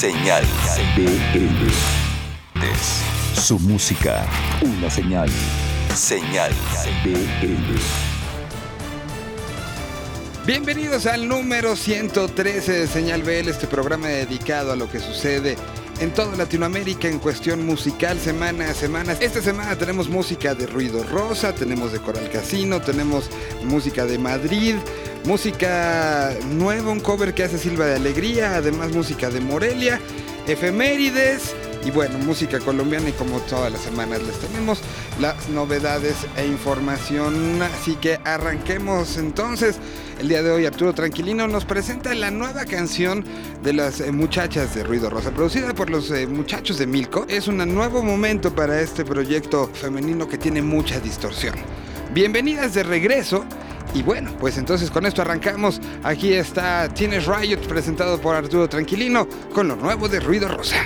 Señal BL. Su música. Una señal. Señal BL. Bienvenidos al número 113 de Señal BL, este programa dedicado a lo que sucede en toda Latinoamérica en cuestión musical semana a semana. Esta semana tenemos música de Ruido Rosa, tenemos de Coral Casino, tenemos música de Madrid, música nueva, un cover que hace Silva de Alegría, además música de Morelia, efemérides. Y bueno, música colombiana y como todas las semanas les tenemos las novedades e información. Así que arranquemos entonces. El día de hoy Arturo Tranquilino nos presenta la nueva canción de las eh, muchachas de Ruido Rosa, producida por los eh, muchachos de Milko. Es un nuevo momento para este proyecto femenino que tiene mucha distorsión. Bienvenidas de regreso. Y bueno, pues entonces con esto arrancamos. Aquí está Teenage Riot presentado por Arturo Tranquilino con lo nuevo de Ruido Rosa.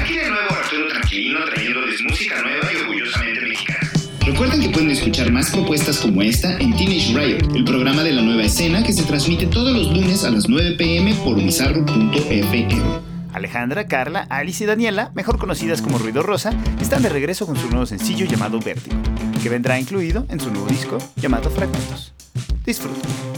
Aquí de nuevo Arturo Tranquilino trayéndoles música nueva y orgullosamente mexicana. Recuerden que pueden escuchar más propuestas como esta en Teenage Riot, el programa de la nueva escena que se transmite todos los lunes a las 9 pm por bizarro.fm. Alejandra, Carla, Alice y Daniela, mejor conocidas como Ruido Rosa, están de regreso con su nuevo sencillo llamado Vértigo, que vendrá incluido en su nuevo disco llamado Fragmentos. Disfruten.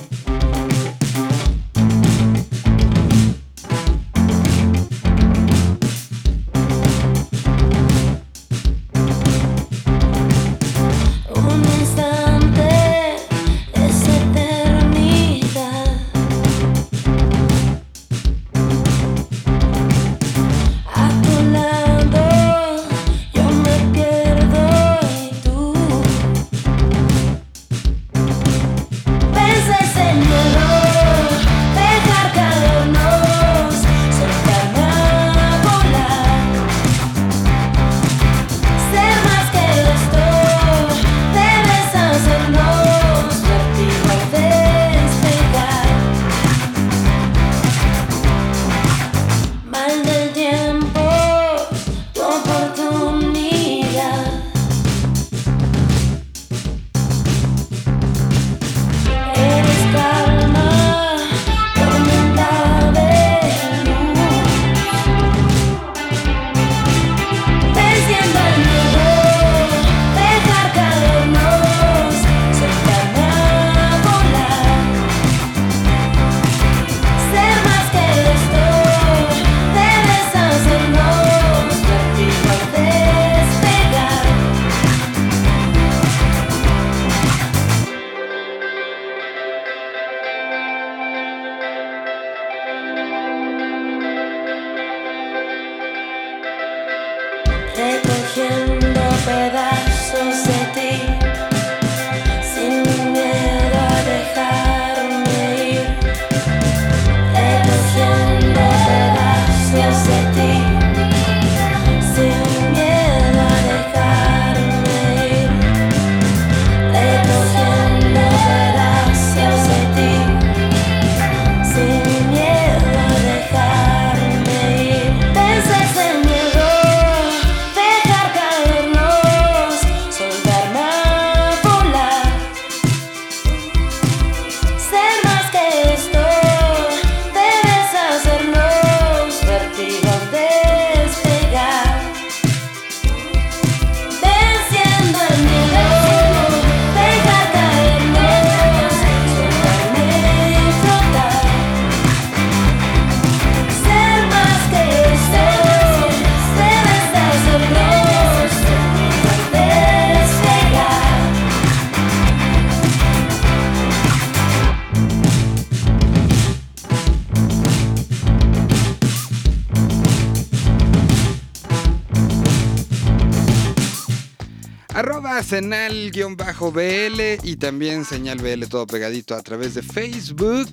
Arroba Senal-BL y también Señal BL todo pegadito a través de Facebook.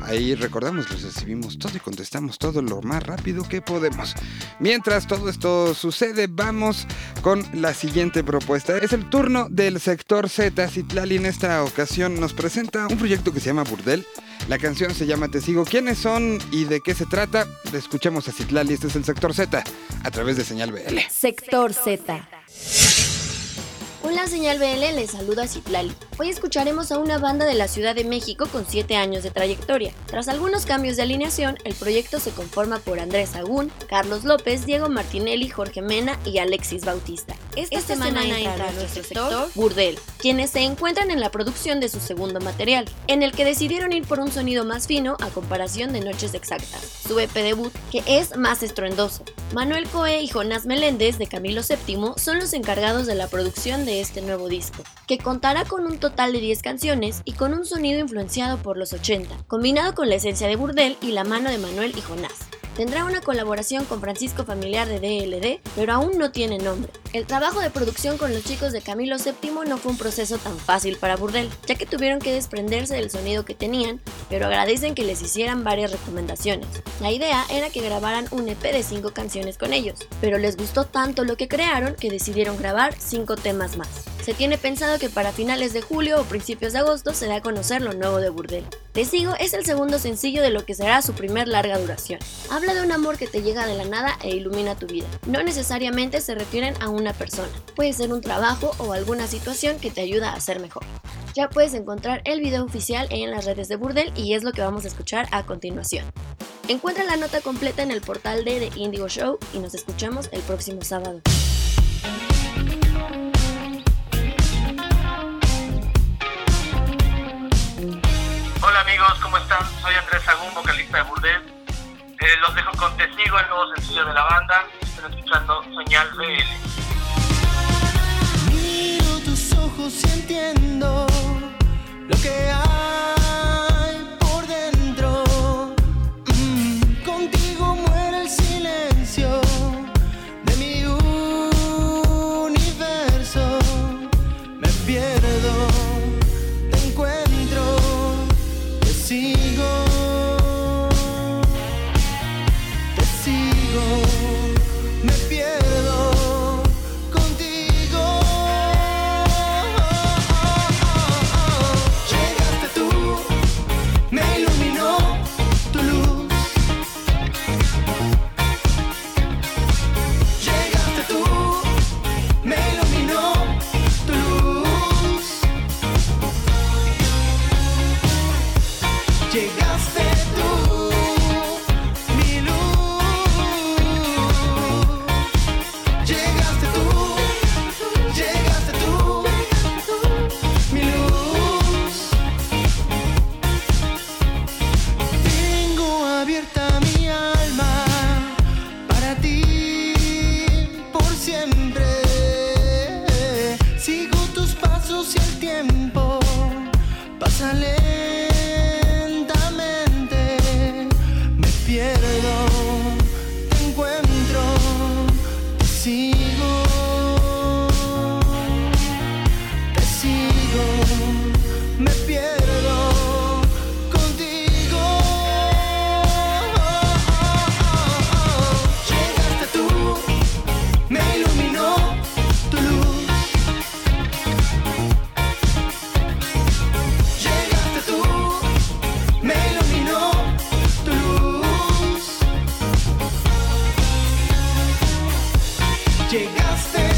Ahí recordamos, los recibimos todo y contestamos todo lo más rápido que podemos. Mientras todo esto sucede, vamos con la siguiente propuesta. Es el turno del sector Z. Citlali en esta ocasión nos presenta un proyecto que se llama Burdel. La canción se llama Te sigo. ¿Quiénes son y de qué se trata? Escuchemos a Citlali. Este es el sector Z a través de Señal BL. Sector Z. Hola señal BL, les saluda Citlali. Hoy escucharemos a una banda de la Ciudad de México con 7 años de trayectoria. Tras algunos cambios de alineación, el proyecto se conforma por Andrés Agún, Carlos López, Diego Martinelli, Jorge Mena y Alexis Bautista. Esta, semana, entra a nuestro sector Burdel, quienes se encuentran en la producción de su segundo material, en el que decidieron ir por un sonido más fino a comparación de Noches Exactas, su EP debut, que es más estruendoso. Manuel Coe y Jonás Meléndez de Camilo VII son los encargados de la producción de este nuevo disco, que contará con un total de 10 canciones y con un sonido influenciado por los 80, combinado con la esencia de Burdel y la mano de Manuel y Jonás. Tendrá una colaboración con Francisco Familiar de DLD, pero aún no tiene nombre. El trabajo de producción con los chicos de Camilo VII no fue un proceso tan fácil para Burdel, ya que tuvieron que desprenderse del sonido que tenían, pero agradecen que les hicieran varias recomendaciones. La idea era que grabaran un EP de 5 canciones con ellos, pero les gustó tanto lo que crearon que decidieron grabar 5 temas más. Se tiene pensado que para finales de julio o principios de agosto se da a conocer lo nuevo de Burdel. Te sigo es el segundo sencillo de lo que será su primer larga duración. Habla de un amor que te llega de la nada e ilumina tu vida. No necesariamente se refieren a una persona. Puede ser un trabajo o alguna situación que te ayuda a ser mejor. Ya puedes encontrar el video oficial en las redes de Burdel y es lo que vamos a escuchar a continuación. Encuentra la nota completa en el portal de The Indigo Show y nos escuchamos el próximo sábado. Hola amigos, ¿cómo están? Soy Andrés Sagún, vocalista de Burdel. Eh, los dejo con Testigo, el nuevo sencillo de la banda. Están escuchando Señal BL. Miro tus ojos y entiendo lo que hay por dentro. Mm, Contigo muere el silencio de mi universo. Me pierdo, te encuentro, te sigo, stay.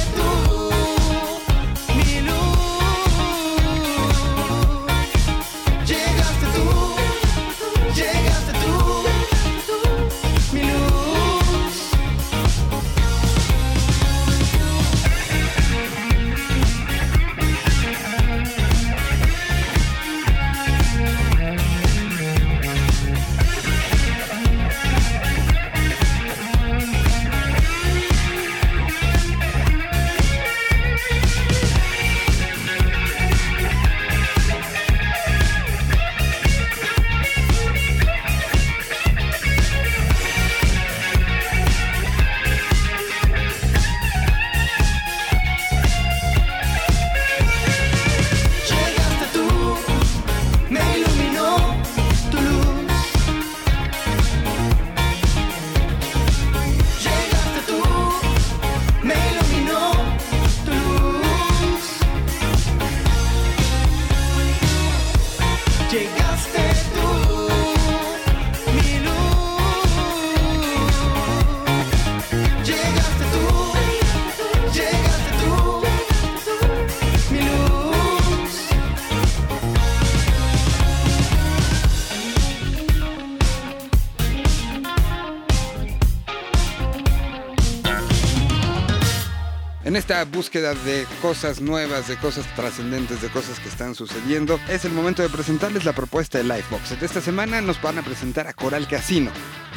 Búsqueda de cosas nuevas, de cosas trascendentes, de cosas que están sucediendo, es el momento de presentarles la propuesta de Lifebox. Esta semana nos van a presentar a Coral Casino.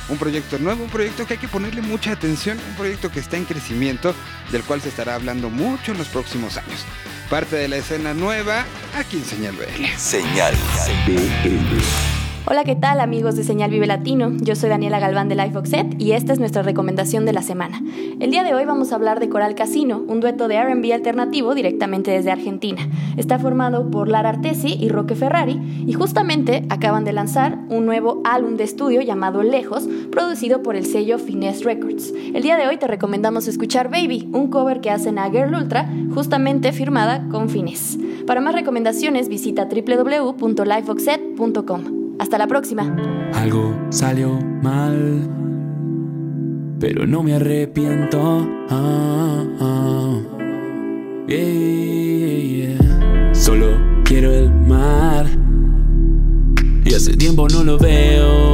Un proyecto nuevo, un proyecto que hay que ponerle mucha atención, un proyecto que está en crecimiento, del cual se estará hablando mucho en los próximos años. Parte de la escena nueva aquí en Señal BL. Señal BL. Hola, ¿qué tal amigos de Señal Vive Latino? Yo soy Daniela Galván de Lifebox Set y esta es nuestra recomendación de la semana. El día de hoy vamos a hablar de Coral Casino, un dueto de R&B alternativo directamente desde Argentina. Está formado por Lara Artesi y Roque Ferrari y justamente acaban de lanzar un nuevo álbum de estudio llamado Lejos, producido por el sello Finesse Records. El día de hoy te recomendamos escuchar Baby, un cover que hacen a Girl Ultra, justamente firmada con Finesse. Para más recomendaciones visita www.lifeboxset.com. Hasta la próxima. Algo salió mal, pero no me arrepiento. Ah, ah. Yeah. Solo quiero el mar y hace tiempo no lo veo,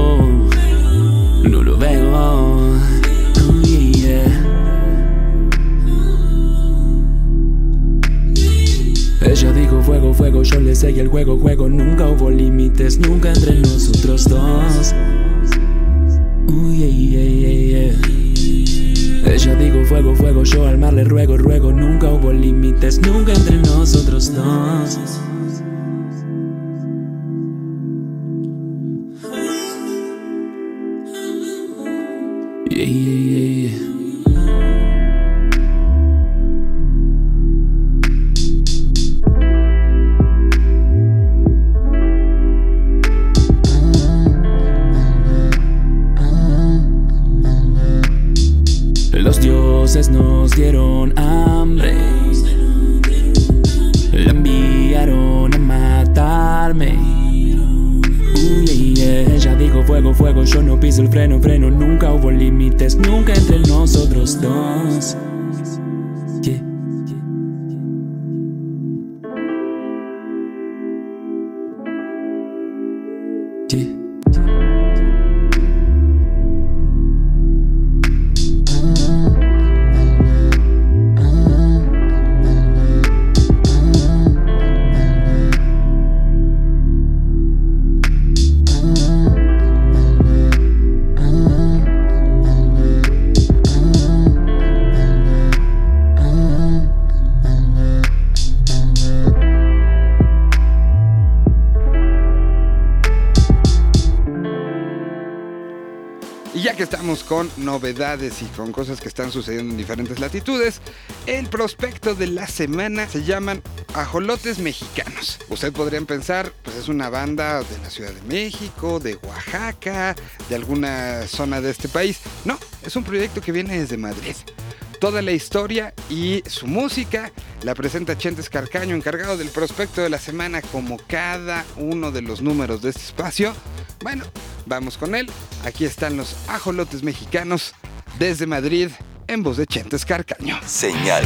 fuego, yo le seguí el juego, juego Nunca hubo límites, nunca entre nosotros dos Uy, yeah, yeah, yeah. Ella dijo fuego, fuego, yo al mar le ruego, ruego Nunca hubo límites, nunca entre nosotros dos dioses nos dieron hambre. La enviaron a matarme. Ella dijo fuego, fuego, yo no piso el freno, freno. Nunca hubo límites, nunca entre nosotros dos. Que estamos con novedades y con cosas que están sucediendo en diferentes latitudes, el prospecto de la semana se llaman Ajolotes Mexicanos. Usted podrían pensar, pues es una banda de la Ciudad de México, de Oaxaca, de alguna zona de este país. No, es un proyecto que viene desde Madrid. Toda la historia y su música la presenta Chentes Carcaño, encargado del prospecto de la semana, como cada uno de los números de este espacio. Bueno, vamos con él. Aquí están los ajolotes mexicanos desde Madrid, en voz de Chentes Carcaño. Señal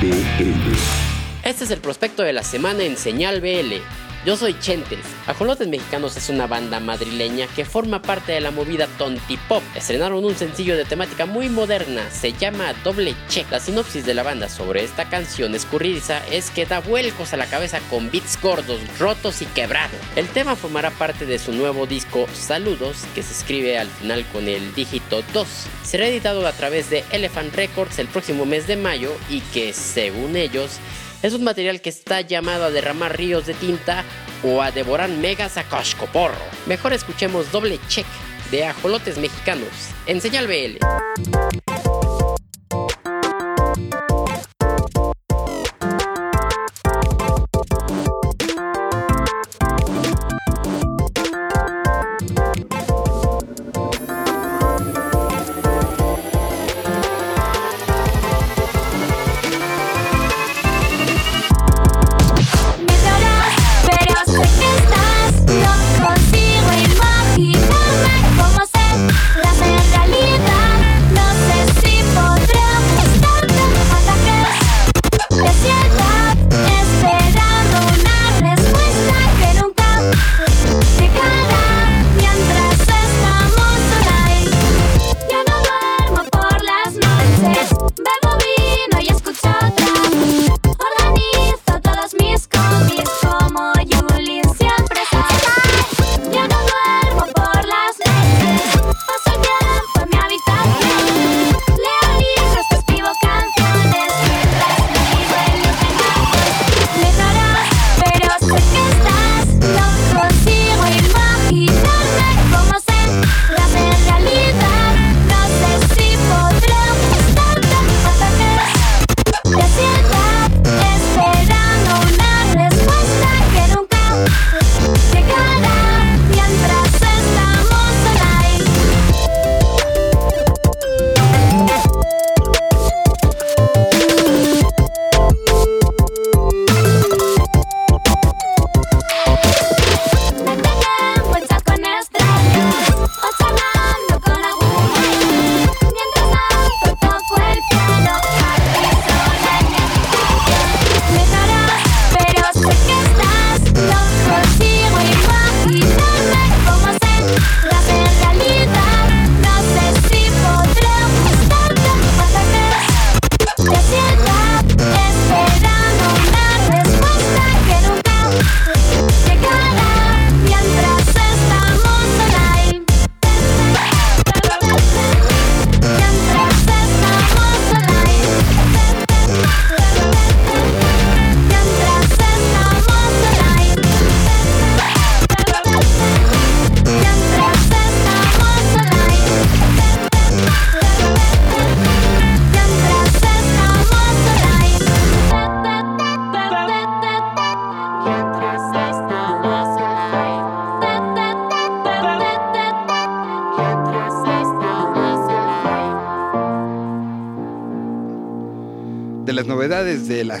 BL. Este es el prospecto de la semana en Señal BL. Yo soy Chentes. Ajolotes Mexicanos es una banda madrileña que forma parte de la movida Tontipop. Estrenaron un sencillo de temática muy moderna, se llama Doble Check. La sinopsis de la banda sobre esta canción escurridiza es que da vuelcos a la cabeza con beats gordos, rotos y quebrados. El tema formará parte de su nuevo disco Saludos, que se escribe al final con el dígito 2. Será editado a través de Elephant Records el próximo mes de mayo y que, según ellos, es un material que está llamado a derramar ríos de tinta o a devorar megas a cascoporro. Mejor escuchemos doble check de ajolotes mexicanos en Señal BL.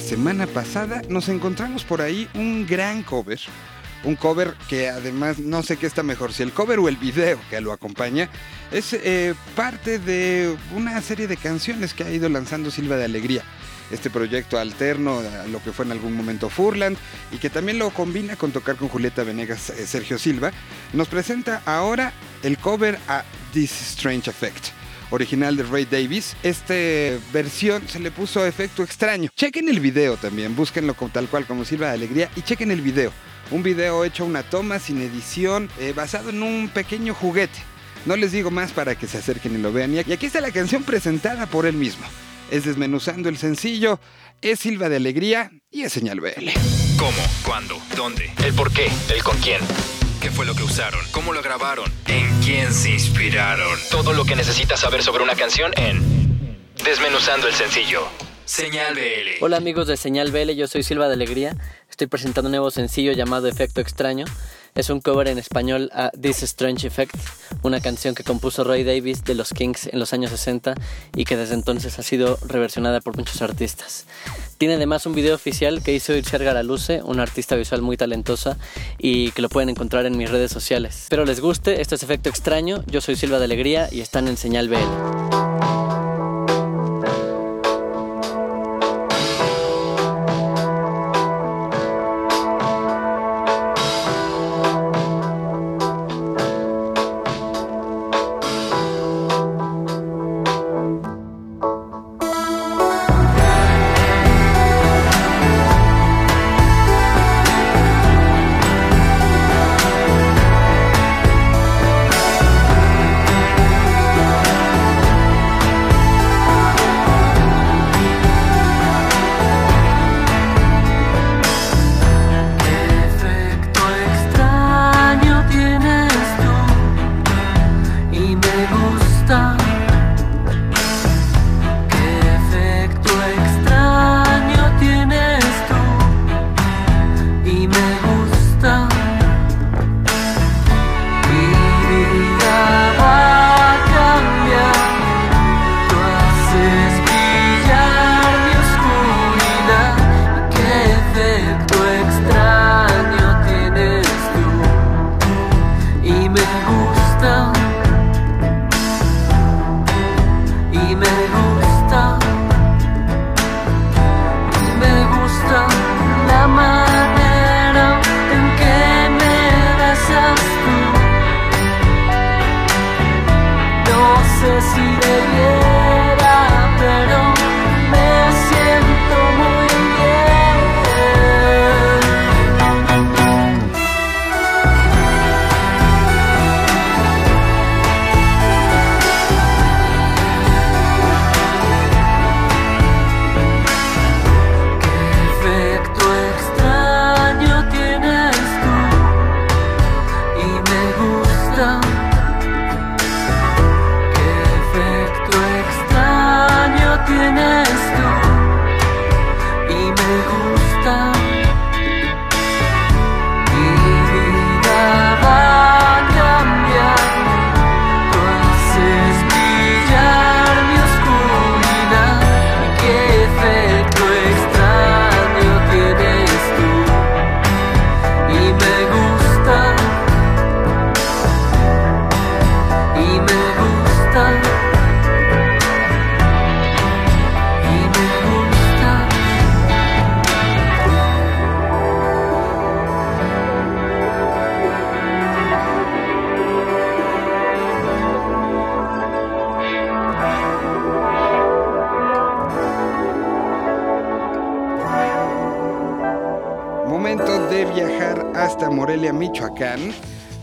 Semana pasada, nos encontramos por ahí un gran cover. Un cover que además no sé qué está mejor, si el cover o el video que lo acompaña, es eh, parte de una serie de canciones que ha ido lanzando Silva de Alegría. Este proyecto alterno a lo que fue en algún momento Furland y que también lo combina con tocar con Julieta Venegas eh, Sergio Silva, nos presenta ahora el cover a This Strange Effect original de Ray Davis. Esta versión se le puso efecto extraño. Chequen el video también, búsquenlo con, tal cual como Silva de Alegría y chequen el video. Un video hecho una toma sin edición, eh, basado en un pequeño juguete. No les digo más para que se acerquen y lo vean. Y aquí está la canción presentada por él mismo. Es desmenuzando el sencillo, es Silva de Alegría y es Señal BL. ¿Cómo? ¿Cuándo? ¿Dónde? ¿El por qué? ¿El con quién? ¿Qué fue lo que usaron? ¿Cómo lo grabaron? ¿En quién se inspiraron? Todo lo que necesitas saber sobre una canción en Desmenuzando el sencillo. Señal BL. Hola amigos de Señal BL, yo soy Silva de Alegría. Estoy presentando un nuevo sencillo llamado Efecto Extraño. Es un cover en español a This Strange Effect, una canción que compuso Ray Davis de los Kings en los años 60 y que desde entonces ha sido reversionada por muchos artistas. Tiene además un video oficial que hizo Itziar Garaluce, una artista visual muy talentosa y que lo pueden encontrar en mis redes sociales. Espero les guste, esto es Efecto Extraño, yo soy Silva de Alegría y están en Señal BL.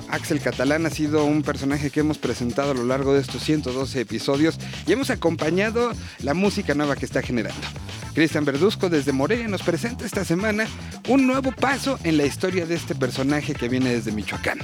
Axel Catalán ha sido un personaje que hemos presentado a lo largo de estos 112 episodios y hemos acompañado la música nueva que está generando. Cristian Verduzco desde Morelia nos presenta esta semana un nuevo paso en la historia de este personaje que viene desde Michoacán.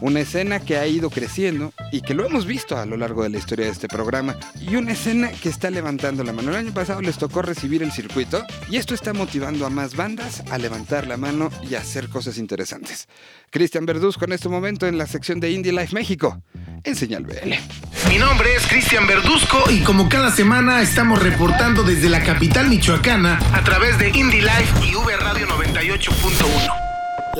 Una escena que ha ido creciendo y que lo hemos visto a lo largo de la historia de este programa. Y una escena que está levantando la mano. El año pasado les tocó recibir el circuito y esto está motivando a más bandas a levantar la mano y a hacer cosas interesantes. Cristian Verduzco en este momento en la sección de Indie Life México. en Señal BL. Mi nombre es Cristian Verduzco y como cada semana estamos reportando desde la capital michoacana a través de Indie Life y V Radio 98.1.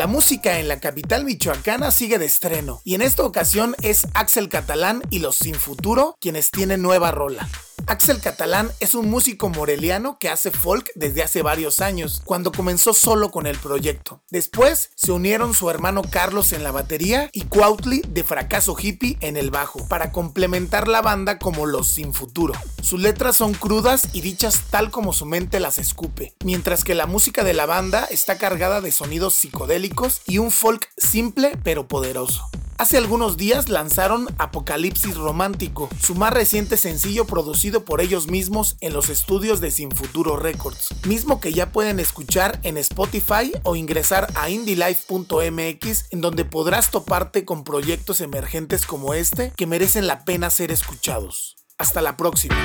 La música en la capital michoacana sigue de estreno y en esta ocasión es Axel Catalán y los Sin Futuro quienes tienen nueva rola. Axel Catalán es un músico moreliano que hace folk desde hace varios años, cuando comenzó solo con el proyecto. Después se unieron su hermano Carlos en la batería y Cuautli de Fracaso Hippie en el bajo, para complementar la banda como los Sin Futuro. Sus letras son crudas y dichas tal como su mente las escupe, mientras que la música de la banda está cargada de sonidos psicodélicos y un folk simple pero poderoso. Hace algunos días lanzaron Apocalipsis Romántico, su más reciente sencillo producido por ellos mismos en los estudios de Sin Futuro Records, mismo que ya pueden escuchar en Spotify o ingresar a indylife.mx en donde podrás toparte con proyectos emergentes como este que merecen la pena ser escuchados. Hasta la próxima.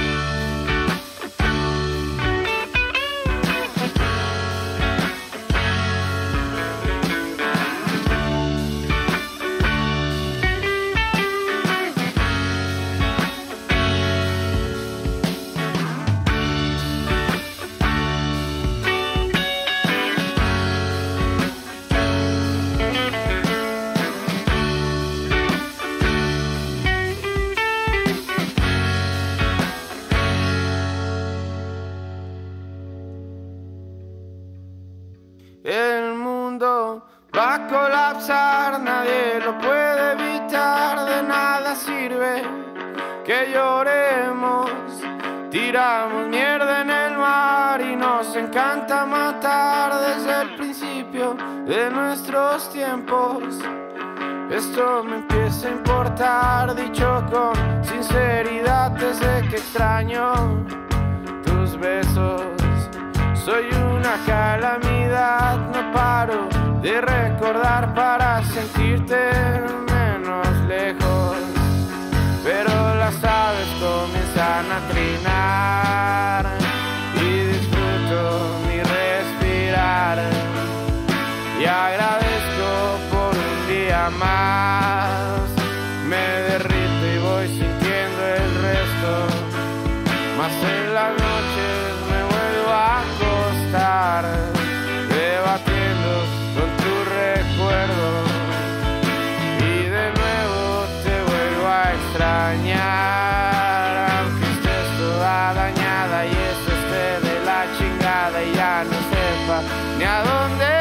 Sinceridad desde que extraño tus besos. Soy una calamidad, no paro de recordar para sentirte menos lejos. Pero ni a dónde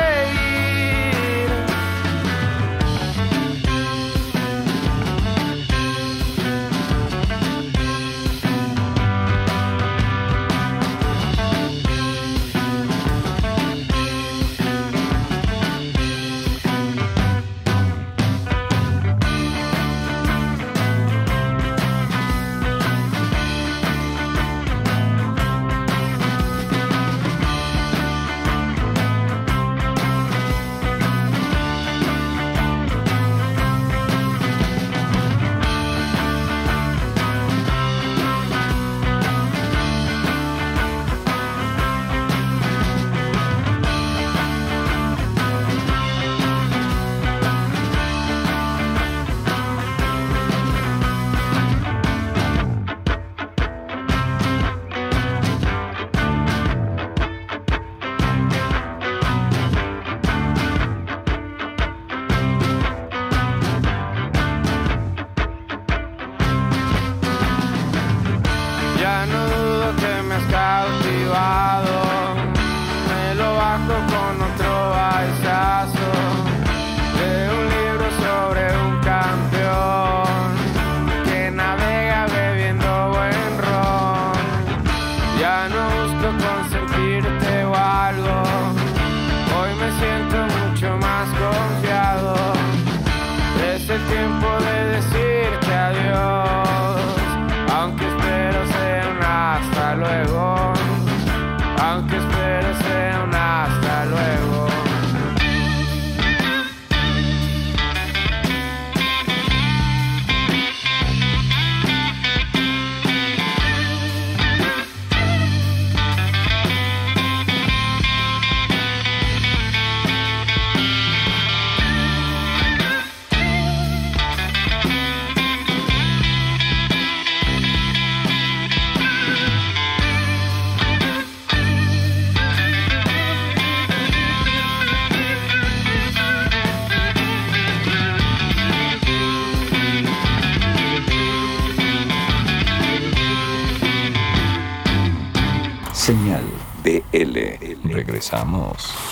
Regresamos.